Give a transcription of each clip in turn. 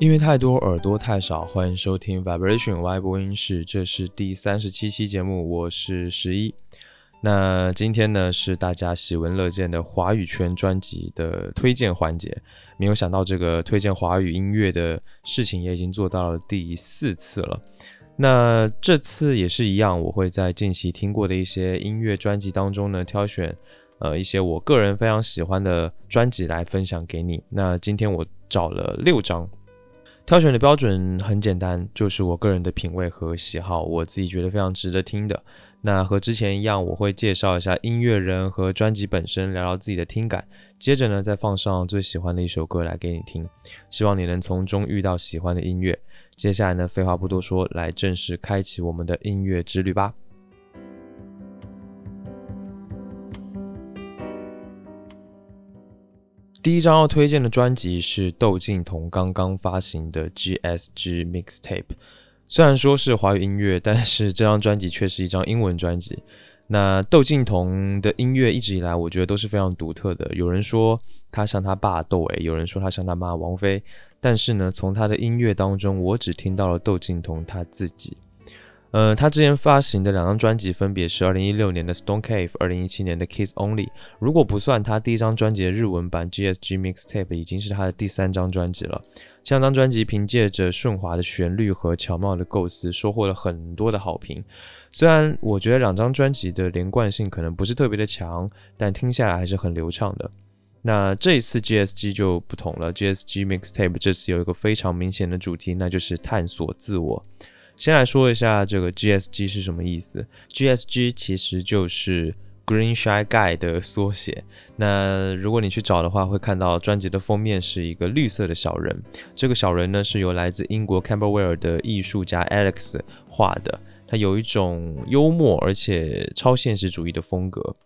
因为太多，耳朵太少。欢迎收听 Vibration Y 播音室，这是第三十七期节目，我是十一。那今天呢是大家喜闻乐见的华语圈专辑的推荐环节。没有想到这个推荐华语音乐的事情也已经做到了第四次了。那这次也是一样，我会在近期听过的一些音乐专辑当中呢挑选呃一些我个人非常喜欢的专辑来分享给你。那今天我找了六张。挑选的标准很简单，就是我个人的品味和喜好，我自己觉得非常值得听的。那和之前一样，我会介绍一下音乐人和专辑本身，聊聊自己的听感。接着呢，再放上最喜欢的一首歌来给你听，希望你能从中遇到喜欢的音乐。接下来呢，废话不多说，来正式开启我们的音乐之旅吧。第一张要推荐的专辑是窦靖童刚刚发行的 GSG Mixtape。虽然说是华语音乐，但是这张专辑却是一张英文专辑。那窦靖童的音乐一直以来，我觉得都是非常独特的。有人说他像他爸窦唯，有人说他像他妈王菲。但是呢，从他的音乐当中，我只听到了窦靖童他自己。呃，他之前发行的两张专辑分别是二零一六年的《Stone Cave》，二零一七年的《Kiss Only》。如果不算他第一张专辑的日文版《GSG Mixtape》，已经是他的第三张专辑了。这两张专辑凭借着顺滑的旋律和巧妙的构思，收获了很多的好评。虽然我觉得两张专辑的连贯性可能不是特别的强，但听下来还是很流畅的。那这一次 GSG 就不同了，GSG Mixtape 这次有一个非常明显的主题，那就是探索自我。先来说一下这个 GSG 是什么意思。GSG 其实就是 Green Shy Guy 的缩写。那如果你去找的话，会看到专辑的封面是一个绿色的小人。这个小人呢，是由来自英国 Camberwell 的艺术家 Alex 画的。他有一种幽默而且超现实主义的风格。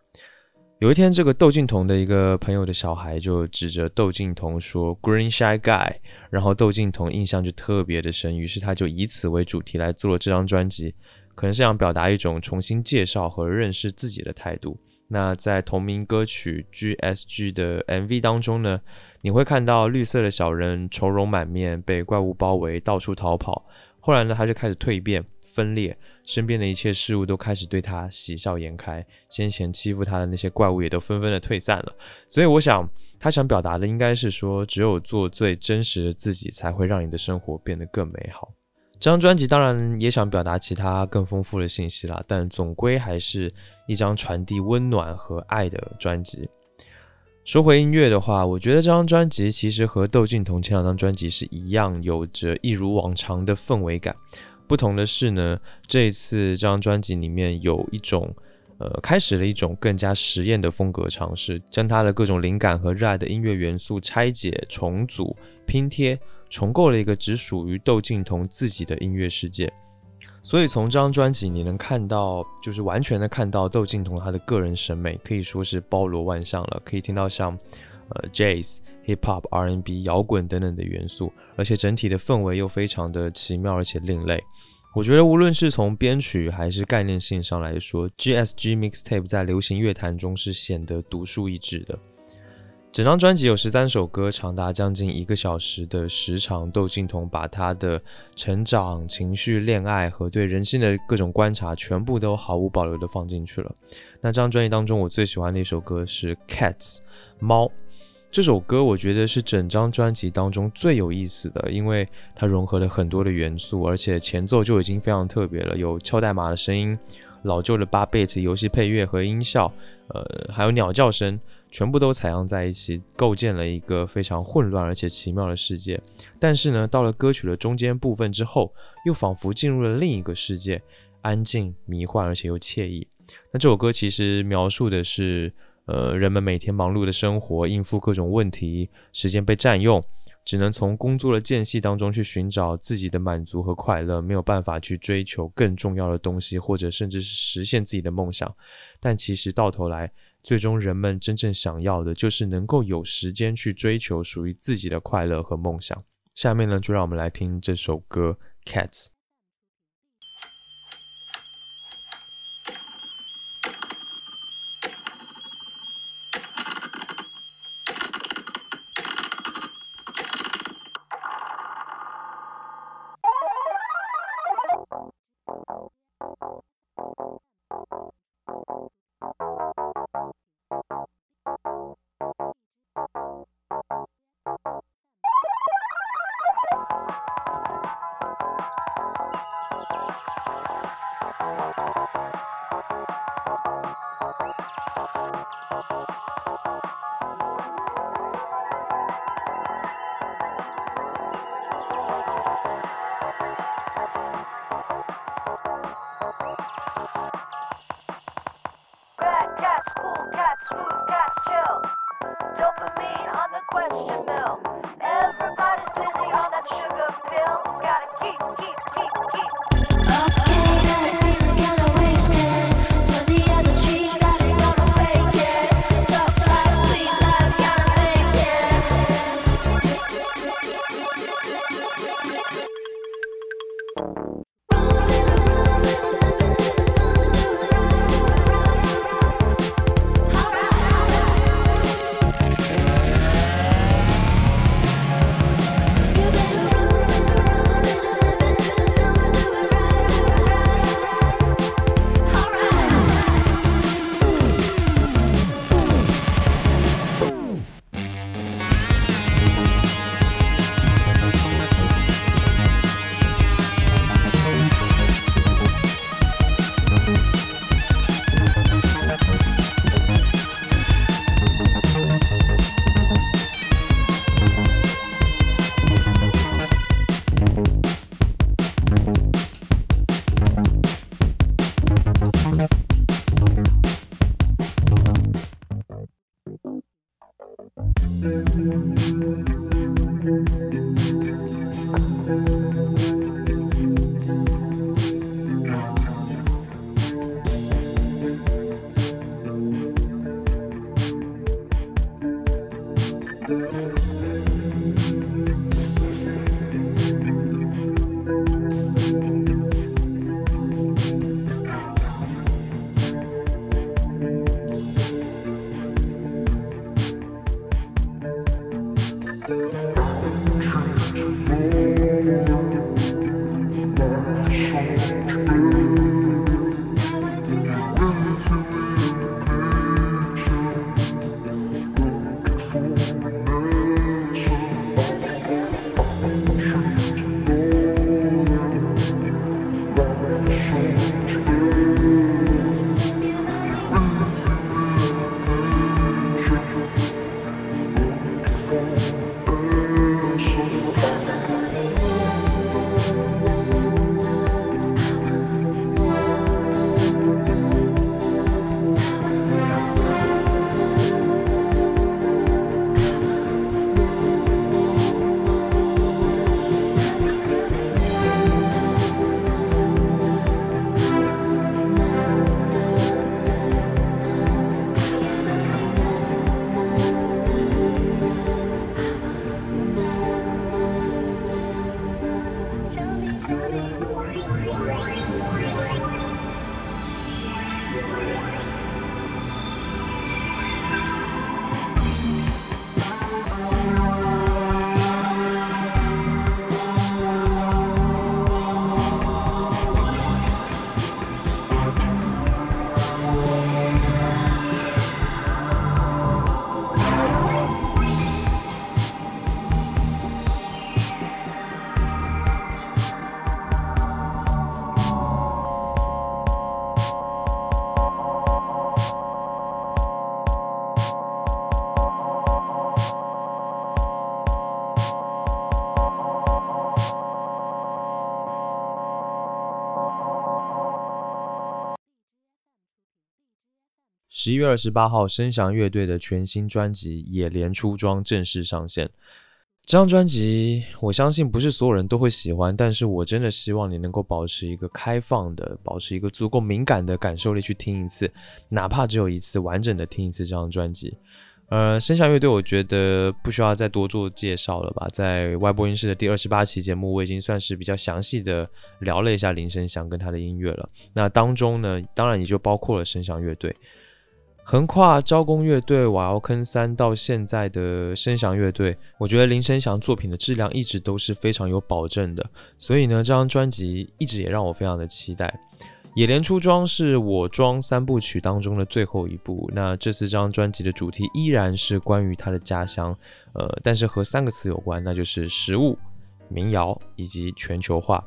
有一天，这个窦靖童的一个朋友的小孩就指着窦靖童说 “Green Shy Guy”，然后窦靖童印象就特别的深，于是他就以此为主题来做了这张专辑，可能是想表达一种重新介绍和认识自己的态度。那在同名歌曲 GSG 的 MV 当中呢，你会看到绿色的小人愁容满面，被怪物包围，到处逃跑。后来呢，他就开始蜕变。分裂，身边的一切事物都开始对他喜笑颜开，先前欺负他的那些怪物也都纷纷的退散了。所以我想，他想表达的应该是说，只有做最真实的自己，才会让你的生活变得更美好。这张专辑当然也想表达其他更丰富的信息啦，但总归还是一张传递温暖和爱的专辑。说回音乐的话，我觉得这张专辑其实和窦靖童前两张专辑是一样，有着一如往常的氛围感。不同的是呢，这一次这张专辑里面有一种，呃，开始了一种更加实验的风格尝试，将他的各种灵感和热爱的音乐元素拆解、重组、拼贴，重构了一个只属于窦靖童自己的音乐世界。所以从这张专辑你能看到，就是完全的看到窦靖童他的个人审美可以说是包罗万象了，可以听到像。呃，Jazz、Hip Hop、R&B、摇滚等等的元素，而且整体的氛围又非常的奇妙而且另类。我觉得无论是从编曲还是概念性上来说，GSG Mixtape 在流行乐坛中是显得独树一帜的。整张专辑有十三首歌，长达将近一个小时的时长。窦靖童把他的成长、情绪、恋爱和对人性的各种观察，全部都毫无保留的放进去了。那这张专辑当中，我最喜欢的一首歌是《Cats》猫。这首歌我觉得是整张专辑当中最有意思的，因为它融合了很多的元素，而且前奏就已经非常特别了，有敲代码的声音、老旧的八 bit 游戏配乐和音效，呃，还有鸟叫声，全部都采样在一起，构建了一个非常混乱而且奇妙的世界。但是呢，到了歌曲的中间部分之后，又仿佛进入了另一个世界，安静、迷幻而且又惬意。那这首歌其实描述的是。呃，人们每天忙碌的生活，应付各种问题，时间被占用，只能从工作的间隙当中去寻找自己的满足和快乐，没有办法去追求更重要的东西，或者甚至是实现自己的梦想。但其实到头来，最终人们真正想要的，就是能够有时间去追求属于自己的快乐和梦想。下面呢，就让我们来听这首歌《Cats》。十一月二十八号，声翔乐队的全新专辑《野莲出装》正式上线。这张专辑，我相信不是所有人都会喜欢，但是我真的希望你能够保持一个开放的，保持一个足够敏感的感受力去听一次，哪怕只有一次完整的听一次这张专辑。呃，声响乐队，我觉得不需要再多做介绍了吧。在外播音室的第二十八期节目，我已经算是比较详细的聊了一下林声祥跟他的音乐了。那当中呢，当然也就包括了声响乐队。横跨招工乐队、瓦窑坑三到现在的声响乐队，我觉得林声祥作品的质量一直都是非常有保证的。所以呢，这张专辑一直也让我非常的期待。野莲出装是我装三部曲当中的最后一部。那这次这张专辑的主题依然是关于他的家乡，呃，但是和三个词有关，那就是食物、民谣以及全球化。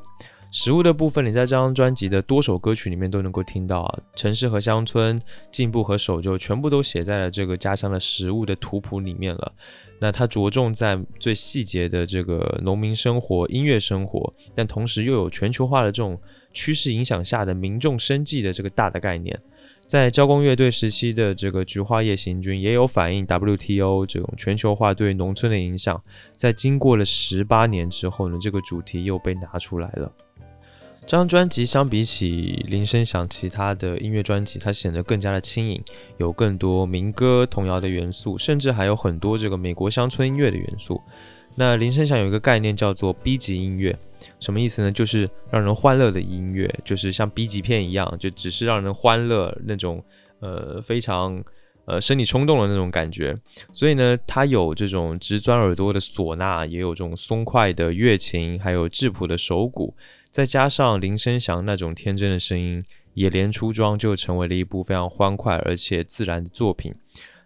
食物的部分，你在这张专辑的多首歌曲里面都能够听到啊，城市和乡村、进步和守旧，全部都写在了这个家乡的食物的图谱里面了。那它着重在最细节的这个农民生活、音乐生活，但同时又有全球化的这种趋势影响下的民众生计的这个大的概念。在交工乐队时期的这个菊花夜行军，也有反映 WTO 这种全球化对农村的影响。在经过了十八年之后呢，这个主题又被拿出来了。这张专辑相比起林声祥其他的音乐专辑，它显得更加的轻盈，有更多民歌童谣的元素，甚至还有很多这个美国乡村音乐的元素。那林声祥有一个概念叫做 B 级音乐，什么意思呢？就是让人欢乐的音乐，就是像 B 级片一样，就只是让人欢乐那种，呃，非常呃生理冲动的那种感觉。所以呢，它有这种直钻耳朵的唢呐，也有这种松快的乐琴，还有质朴的手鼓。再加上林声祥那种天真的声音，野莲出装就成为了一部非常欢快而且自然的作品。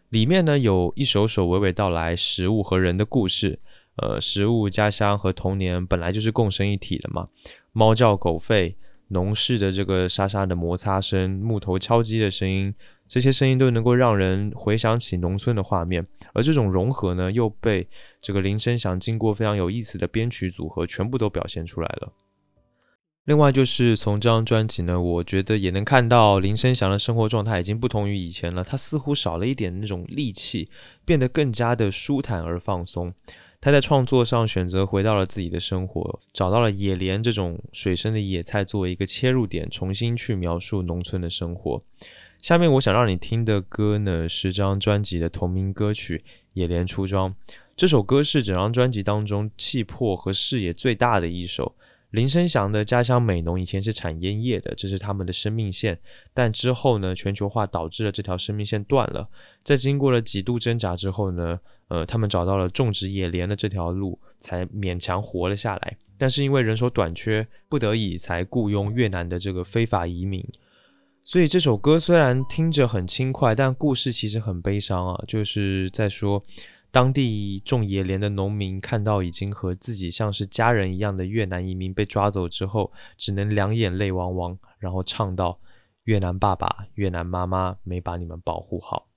里面呢有一首首娓娓道来食物和人的故事，呃，食物、家乡和童年本来就是共生一体的嘛。猫叫狗吠，农事的这个沙沙的摩擦声，木头敲击的声音，这些声音都能够让人回想起农村的画面。而这种融合呢，又被这个林声祥经过非常有意思的编曲组合，全部都表现出来了。另外就是从这张专辑呢，我觉得也能看到林声祥的生活状态已经不同于以前了。他似乎少了一点那种戾气，变得更加的舒坦而放松。他在创作上选择回到了自己的生活，找到了野莲这种水生的野菜作为一个切入点，重新去描述农村的生活。下面我想让你听的歌呢，是这张专辑的同名歌曲《野莲出装》。这首歌是整张专辑当中气魄和视野最大的一首。林声祥的家乡美浓以前是产烟叶的，这是他们的生命线。但之后呢，全球化导致了这条生命线断了。在经过了几度挣扎之后呢，呃，他们找到了种植野莲的这条路，才勉强活了下来。但是因为人手短缺，不得已才雇佣越南的这个非法移民。所以这首歌虽然听着很轻快，但故事其实很悲伤啊，就是在说。当地种野莲的农民看到已经和自己像是家人一样的越南移民被抓走之后，只能两眼泪汪汪，然后唱道：“越南爸爸、越南妈妈没把你们保护好。”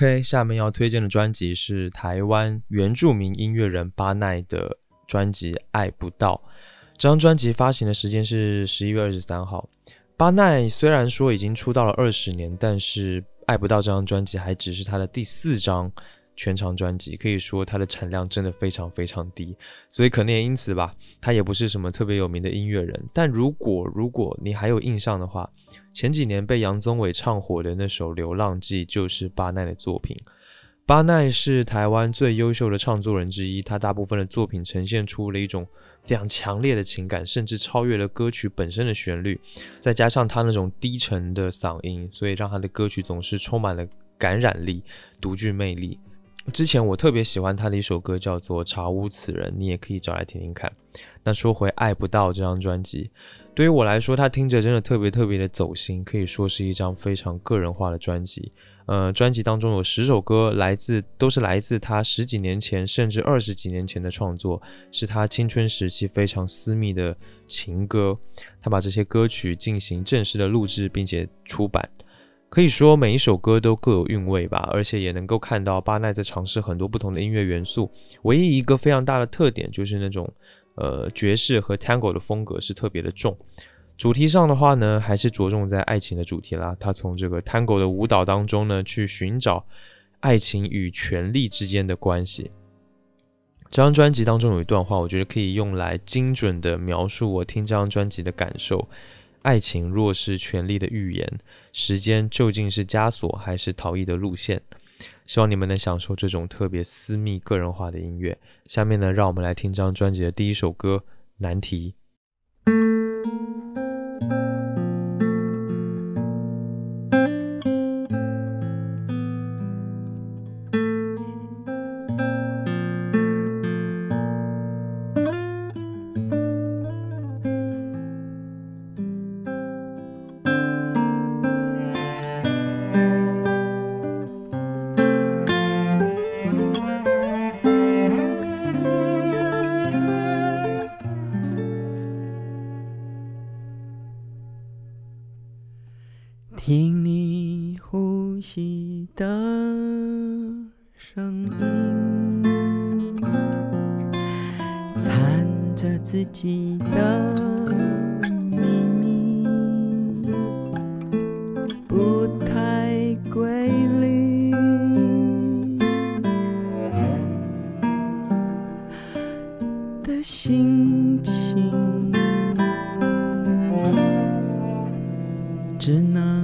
OK，下面要推荐的专辑是台湾原住民音乐人巴奈的专辑《爱不到》。这张专辑发行的时间是十一月二十三号。巴奈虽然说已经出道了二十年，但是《爱不到》这张专辑还只是他的第四张全长专辑，可以说它的产量真的非常非常低，所以可能也因此吧，他也不是什么特别有名的音乐人。但如果如果你还有印象的话，前几年被杨宗纬唱火的那首《流浪记》就是巴奈的作品。巴奈是台湾最优秀的唱作人之一，他大部分的作品呈现出了一种非常强烈的情感，甚至超越了歌曲本身的旋律，再加上他那种低沉的嗓音，所以让他的歌曲总是充满了感染力、独具魅力。之前我特别喜欢他的一首歌叫做《查无此人》，你也可以找来听听看。那说回《爱不到》这张专辑，对于我来说，它听着真的特别特别的走心，可以说是一张非常个人化的专辑。呃，专辑当中有十首歌来自，都是来自他十几年前甚至二十几年前的创作，是他青春时期非常私密的情歌。他把这些歌曲进行正式的录制，并且出版。可以说每一首歌都各有韵味吧，而且也能够看到巴奈在尝试很多不同的音乐元素。唯一一个非常大的特点就是那种呃爵士和 Tango 的风格是特别的重。主题上的话呢，还是着重在爱情的主题啦。他从这个 Tango 的舞蹈当中呢，去寻找爱情与权力之间的关系。这张专辑当中有一段话，我觉得可以用来精准的描述我听这张专辑的感受。爱情若是权力的预言，时间究竟是枷锁还是逃逸的路线？希望你们能享受这种特别私密、个人化的音乐。下面呢，让我们来听张专辑的第一首歌《难题》。的心情。只能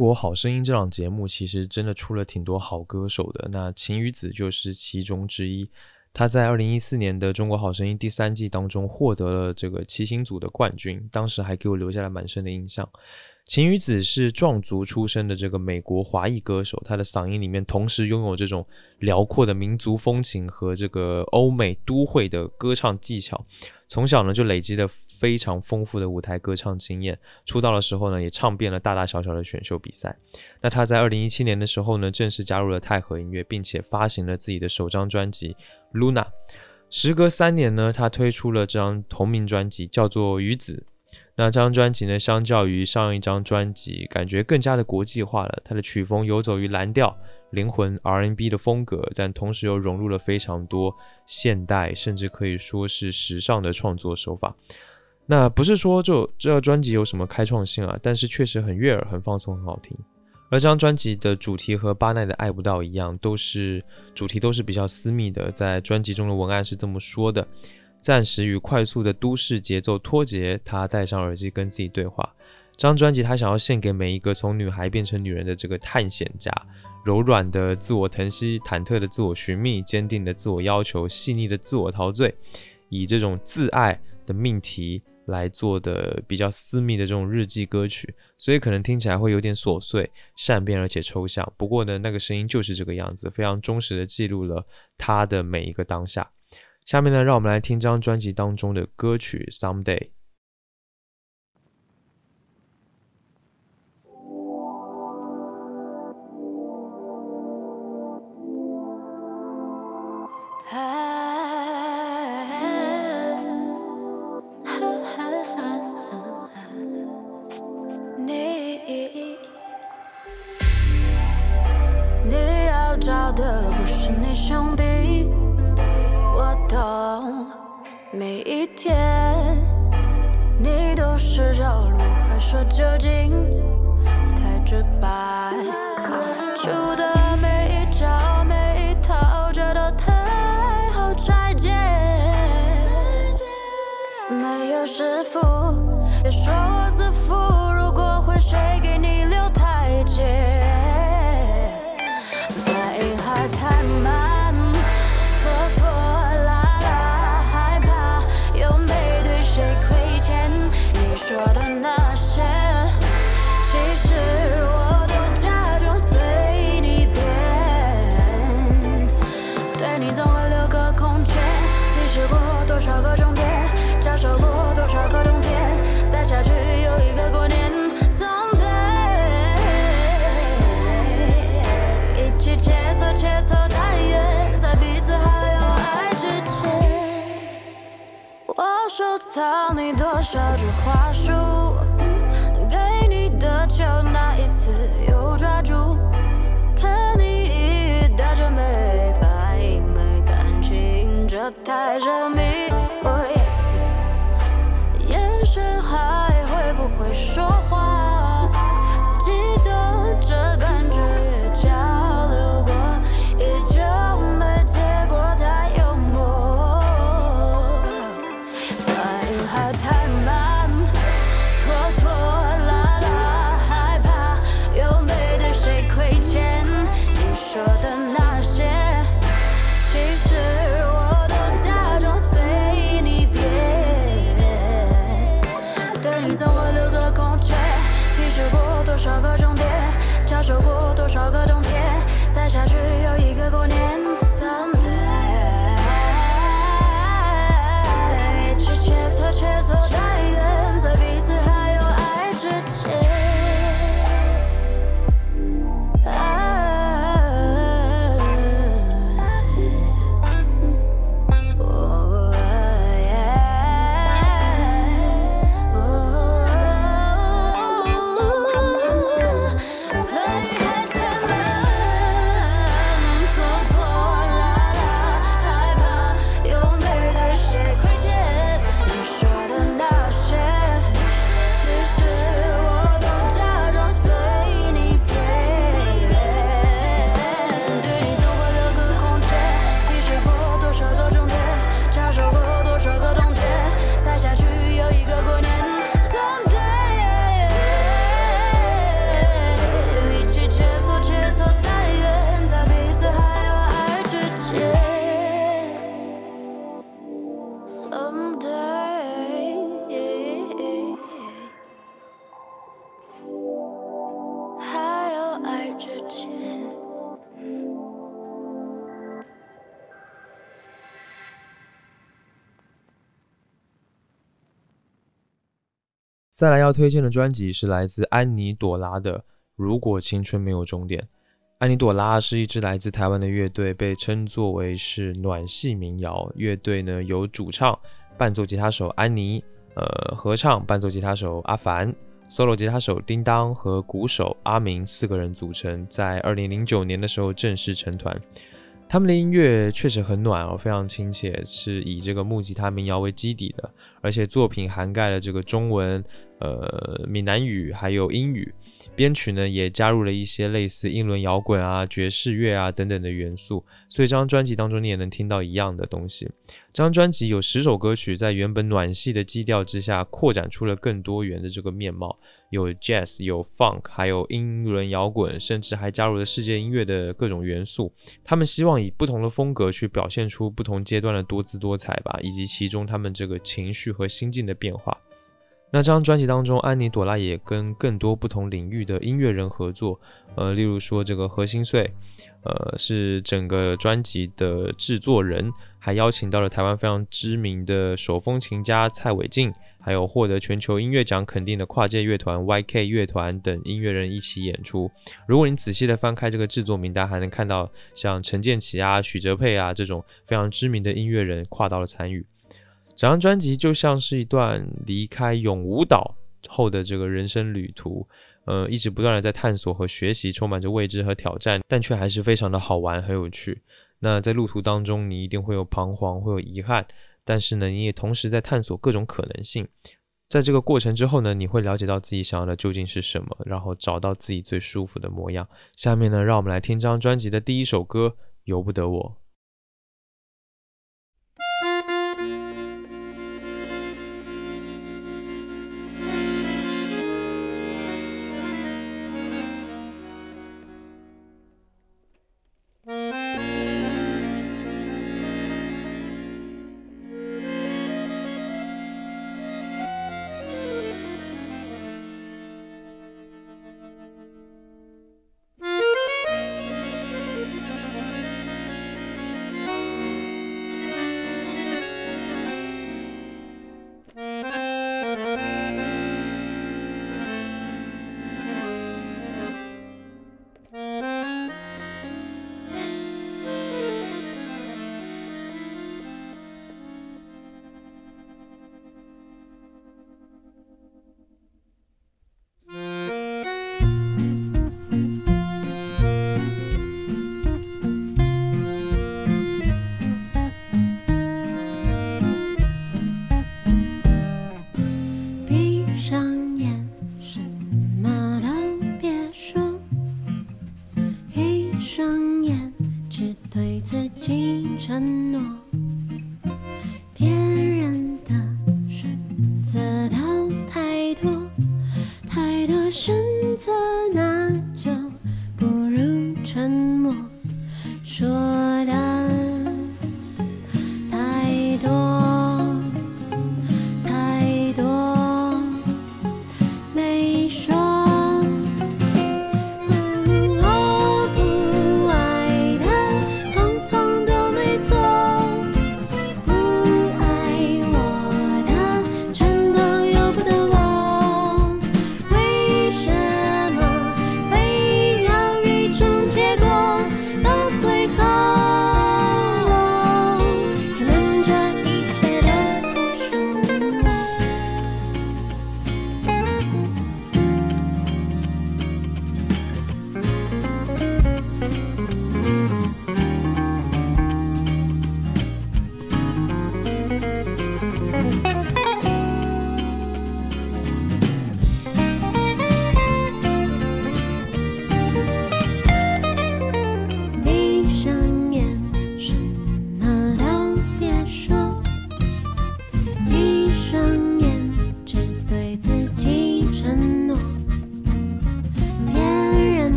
中国好声音这档节目其实真的出了挺多好歌手的，那晴雨子就是其中之一。他在二零一四年的中国好声音第三季当中获得了这个骑行组的冠军，当时还给我留下了蛮深的印象。晴雨子是壮族出身的这个美国华裔歌手，她的嗓音里面同时拥有这种辽阔的民族风情和这个欧美都会的歌唱技巧。从小呢就累积了非常丰富的舞台歌唱经验，出道的时候呢也唱遍了大大小小的选秀比赛。那他在二零一七年的时候呢正式加入了泰和音乐，并且发行了自己的首张专辑《Luna》。时隔三年呢，他推出了这张同名专辑，叫做《鱼子》。那这张专辑呢，相较于上一张专辑，感觉更加的国际化了。它的曲风游走于蓝调、灵魂 R&B 的风格，但同时又融入了非常多现代，甚至可以说是时尚的创作手法。那不是说就这张专辑有什么开创性啊，但是确实很悦耳、很放松、很好听。而这张专辑的主题和巴奈的《爱不到》一样，都是主题都是比较私密的。在专辑中的文案是这么说的：暂时与快速的都市节奏脱节，他戴上耳机跟自己对话。这张专辑他想要献给每一个从女孩变成女人的这个探险家，柔软的自我疼惜，忐忑的自我寻觅，坚定的自我要求，细腻的自我陶醉，以这种自爱的命题。来做的比较私密的这种日记歌曲，所以可能听起来会有点琐碎、善变而且抽象。不过呢，那个声音就是这个样子，非常忠实的记录了他的每一个当下。下面呢，让我们来听这张专辑当中的歌曲《Someday》。说究竟太直白。收藏你多少句花束，给你的就那一次又抓住，看你一呆着没反应没感情，这太神秘。再来要推荐的专辑是来自安妮朵拉的《如果青春没有终点》。安妮朵拉是一支来自台湾的乐队，被称作为是暖系民谣乐队呢，由主唱、伴奏吉他手安妮，呃，合唱伴奏吉他手阿凡，solo 吉他手叮当和鼓手阿明四个人组成，在二零零九年的时候正式成团。他们的音乐确实很暖哦，非常亲切，是以这个木吉他民谣为基底的，而且作品涵盖了这个中文。呃闽南语还有英语。编曲呢也加入了一些类似英伦摇滚啊、爵士乐啊等等的元素，所以这张专辑当中你也能听到一样的东西。这张专辑有十首歌曲，在原本暖系的基调之下，扩展出了更多元的这个面貌，有 jazz、有 funk，还有英伦摇滚，甚至还加入了世界音乐的各种元素。他们希望以不同的风格去表现出不同阶段的多姿多彩吧，以及其中他们这个情绪和心境的变化。那这张专辑当中，安妮朵拉也跟更多不同领域的音乐人合作，呃，例如说这个何心碎，呃，是整个专辑的制作人，还邀请到了台湾非常知名的手风琴家蔡伟静，还有获得全球音乐奖肯定的跨界乐团 YK 乐团等音乐人一起演出。如果你仔细的翻开这个制作名单，还能看到像陈建奇啊、许哲佩啊这种非常知名的音乐人跨到了参与。整张专辑就像是一段离开永无岛后的这个人生旅途，呃，一直不断的在探索和学习，充满着未知和挑战，但却还是非常的好玩，很有趣。那在路途当中，你一定会有彷徨，会有遗憾，但是呢，你也同时在探索各种可能性。在这个过程之后呢，你会了解到自己想要的究竟是什么，然后找到自己最舒服的模样。下面呢，让我们来听这张专辑的第一首歌《由不得我》。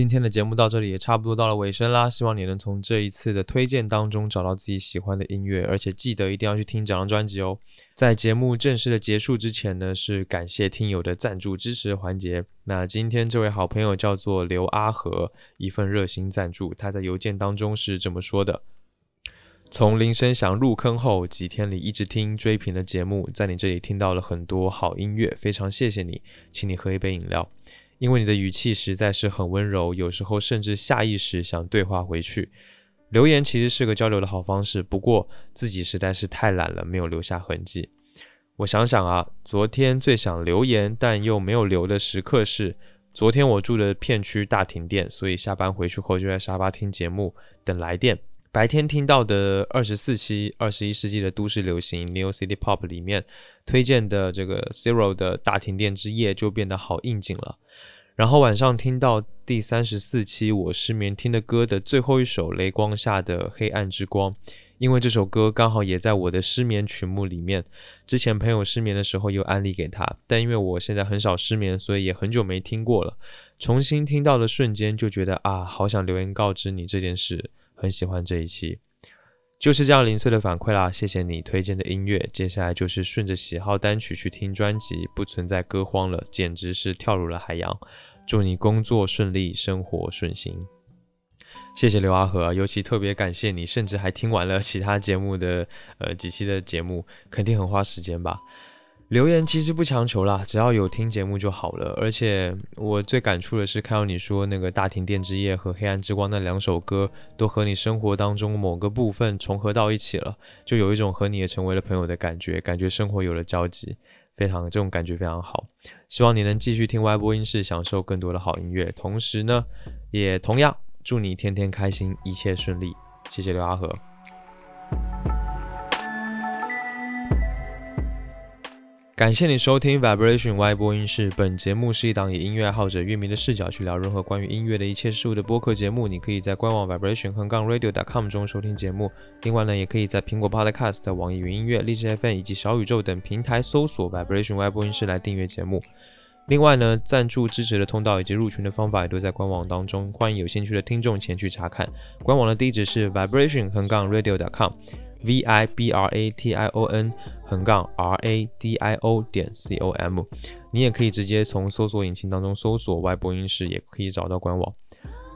今天的节目到这里也差不多到了尾声啦，希望你能从这一次的推荐当中找到自己喜欢的音乐，而且记得一定要去听整张专辑哦。在节目正式的结束之前呢，是感谢听友的赞助支持环节。那今天这位好朋友叫做刘阿和，一份热心赞助，他在邮件当中是这么说的：从铃声响入坑后，几天里一直听追评的节目，在你这里听到了很多好音乐，非常谢谢你，请你喝一杯饮料。因为你的语气实在是很温柔，有时候甚至下意识想对话回去。留言其实是个交流的好方式，不过自己实在是太懒了，没有留下痕迹。我想想啊，昨天最想留言但又没有留的时刻是，昨天我住的片区大停电，所以下班回去后就在沙发听节目等来电。白天听到的二十四期二十一世纪的都市流行 New City Pop 里面推荐的这个 Zero 的大停电之夜就变得好应景了。然后晚上听到第三十四期我失眠听的歌的最后一首《雷光下的黑暗之光》，因为这首歌刚好也在我的失眠曲目里面。之前朋友失眠的时候又安利给他，但因为我现在很少失眠，所以也很久没听过了。重新听到的瞬间就觉得啊，好想留言告知你这件事，很喜欢这一期。就是这样零碎的反馈啦，谢谢你推荐的音乐。接下来就是顺着喜好单曲去听专辑，不存在歌荒了，简直是跳入了海洋。祝你工作顺利，生活顺心。谢谢刘阿和，尤其特别感谢你，甚至还听完了其他节目的呃几期的节目，肯定很花时间吧。留言其实不强求啦，只要有听节目就好了。而且我最感触的是看到你说那个大停电之夜和黑暗之光那两首歌都和你生活当中某个部分重合到一起了，就有一种和你也成为了朋友的感觉，感觉生活有了交集。非常这种感觉非常好，希望你能继续听歪播音室，享受更多的好音乐。同时呢，也同样祝你天天开心，一切顺利。谢谢刘阿和。感谢你收听 Vibration Y 播音室。本节目是一档以音乐爱好者、乐迷的视角去聊任何关于音乐的一切事物的播客节目。你可以在官网 Vibration 横杠 Radio.com 中收听节目。另外呢，也可以在苹果 Podcast、网易云音乐、荔枝 FM 以及小宇宙等平台搜索 Vibration Y 播音室来订阅节目。另外呢，赞助支持的通道以及入群的方法也都在官网当中，欢迎有兴趣的听众前去查看。官网的地址是 Vibration 横杠 Radio.com。V i b r a t i o n 横杠 r a d i o 点 c o m，你也可以直接从搜索引擎当中搜索外播音室，也可以找到官网。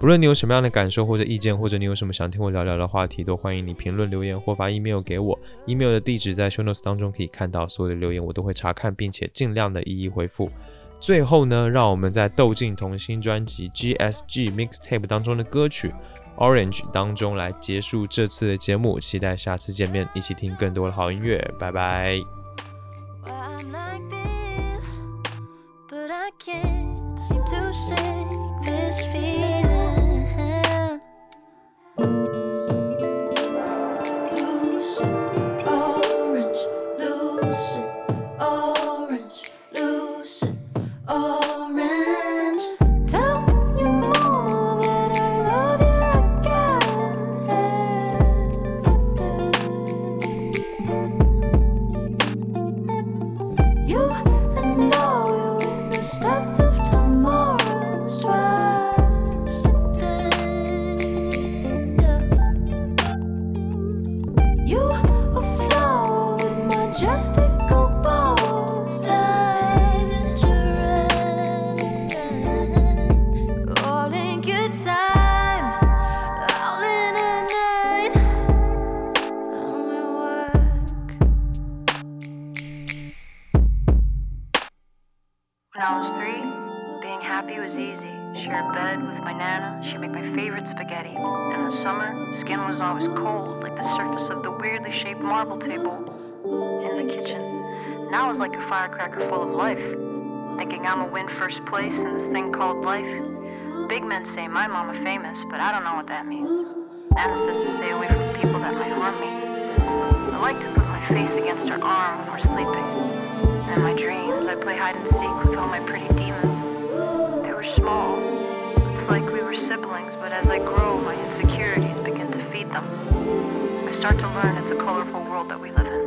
不论你有什么样的感受或者意见，或者你有什么想听我聊聊的话题，都欢迎你评论留言或发 email 给我。email 的地址在 show notes 当中可以看到，所有的留言我都会查看，并且尽量的一一回复。最后呢，让我们在窦靖童新专辑 GSG Mixtape 当中的歌曲。Orange 当中来结束这次的节目，期待下次见面，一起听更多的好音乐，拜拜。Happy was easy. Share a bed with my nana, she'd make my favorite spaghetti. In the summer, skin was always cold, like the surface of the weirdly shaped marble table in the kitchen. Now it's like a firecracker full of life, thinking I'ma win first place in this thing called life. Big men say my mama famous, but I don't know what that means. Nana says to stay away from people that might harm me. I like to put my face against her arm when we're sleeping. In my dreams, I play hide and seek with all my pretty demons. Small. It's like we were siblings, but as I grow, my insecurities begin to feed them. I start to learn it's a colorful world that we live in.